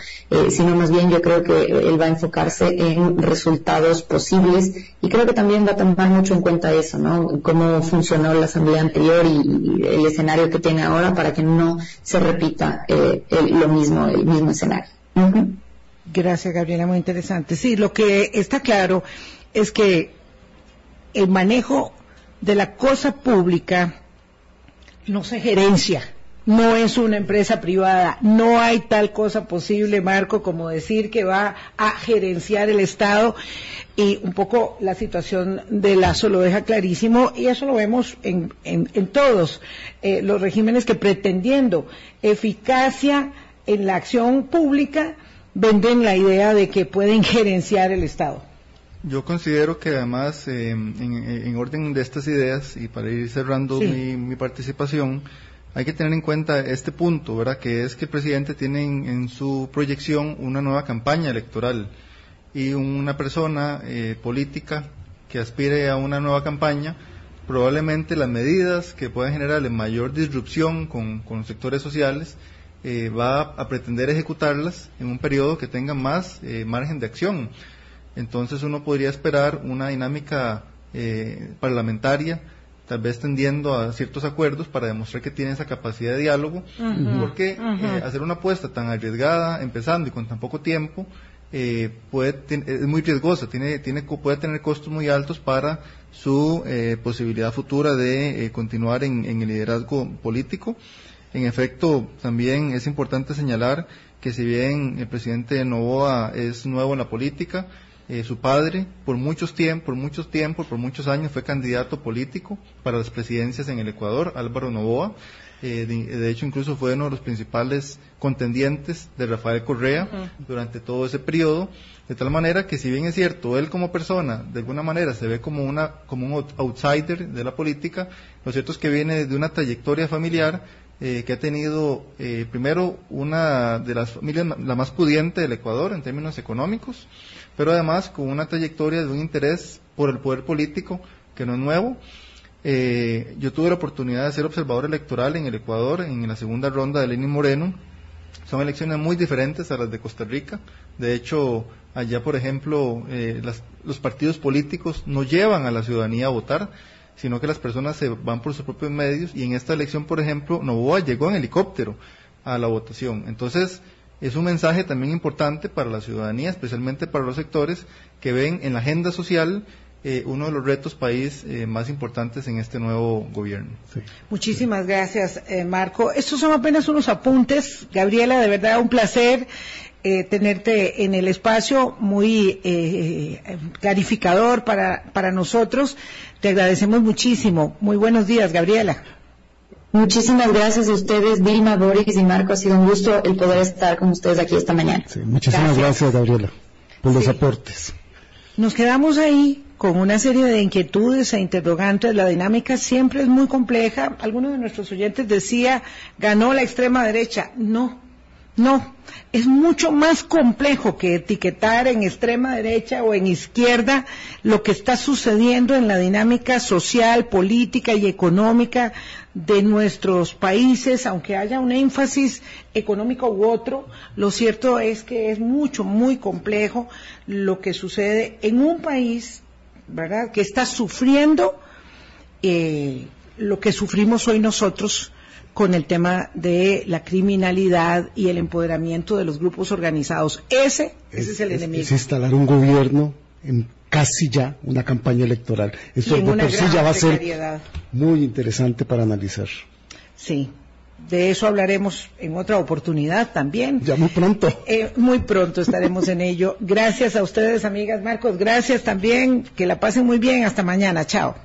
sino más bien yo creo que él va a enfocarse en resultados posibles y creo que también va a tomar mucho en cuenta eso, ¿no? Cómo funcionó la asamblea anterior y, el escenario que tiene ahora para que no se repita lo mismo, el mismo escenario. Gracias, Gabriela, muy interesante. Sí, lo que está claro es que el manejo de la cosa pública no se gerencia, no es una empresa privada, no hay tal cosa posible, Marco, como decir que va a gerenciar el Estado y un poco la situación de Lazo lo deja clarísimo y eso lo vemos en, todos eh, los regímenes que pretendiendo eficacia en la acción pública venden la idea de que pueden gerenciar el Estado. Yo considero que además, eh, en, orden de estas ideas, y para ir cerrando mi, participación, hay que tener en cuenta este punto, ¿verdad? Que es que el presidente tiene en, su proyección una nueva campaña electoral y una persona eh, política que aspire a una nueva campaña, probablemente las medidas que puedan generarle mayor disrupción con, con sectores sociales eh, va a pretender ejecutarlas en un periodo que tenga más eh, margen de acción. Entonces uno podría esperar una dinámica eh, parlamentaria, tal vez tendiendo a ciertos acuerdos para demostrar que tiene esa capacidad de diálogo, porque hacer una apuesta tan arriesgada, empezando y con tan poco tiempo, eh, puede es muy riesgosa, tiene, tiene, puede tener costos muy altos para su eh, posibilidad futura de eh, continuar en, en, el liderazgo político. En efecto, también es importante señalar que si bien el presidente Novoa es nuevo en la política, eh, su padre por muchos tiempos, por muchos tiempos, por muchos años fue candidato político para las presidencias en el Ecuador, Álvaro Novoa. Eh, de, hecho, incluso fue uno de los principales contendientes de Rafael Correa durante todo ese periodo, de tal manera que si bien es cierto, él como persona, de alguna manera se ve como una como un outsider de la política, lo cierto es que viene de una trayectoria familiar eh, que ha tenido eh, primero una de las familias la más pudiente del Ecuador en términos económicos, pero además con una trayectoria de un interés por el poder político que no es nuevo eh, yo tuve la oportunidad de ser observador electoral en el Ecuador en la segunda ronda de Lenin Moreno. Son elecciones muy diferentes a las de Costa Rica. De hecho, allá, por ejemplo, eh, los partidos políticos no llevan a la ciudadanía a votar, sino que las personas se van por sus propios medios. Y en esta elección, por ejemplo, Novoa llegó en helicóptero a la votación. Entonces, es un mensaje también importante para la ciudadanía, especialmente para los sectores que ven en la agenda social eh, uno de los retos país eh, más importantes en este nuevo gobierno. Muchísimas gracias, eh, Marco. Estos son apenas unos apuntes. Gabriela, de verdad un placer tenerte en el espacio, muy clarificador para, para nosotros. Te agradecemos muchísimo. Muy buenos días, Gabriela. Muchísimas gracias a ustedes, Vilma, Boris y Marco. Ha sido un gusto el poder estar con ustedes aquí esta mañana. muchísimas gracias. Gabriela, por los aportes. Nos quedamos ahí con una serie de inquietudes e interrogantes. La dinámica siempre es muy compleja. Algunos de nuestros oyentes decía, ganó la extrema derecha. No, no. Es mucho más complejo que etiquetar en extrema derecha o en izquierda lo que está sucediendo en la dinámica social, política y económica de nuestros países, aunque haya un énfasis económico u otro, lo cierto es que es mucho, muy complejo lo que sucede en un país ¿verdad? Que está sufriendo eh, lo que sufrimos hoy nosotros con el tema de la criminalidad y el empoderamiento de los grupos organizados. Ese, ese es, el enemigo. Es instalar un gobierno en casi ya una campaña electoral. Eso por sí ya va a ser muy interesante para analizar. Sí. De eso hablaremos en otra oportunidad también. Ya muy pronto. Eh, muy pronto estaremos en ello. Gracias a ustedes, amigas Marcos. Gracias también. Que la pasen muy bien. Hasta mañana. Chao.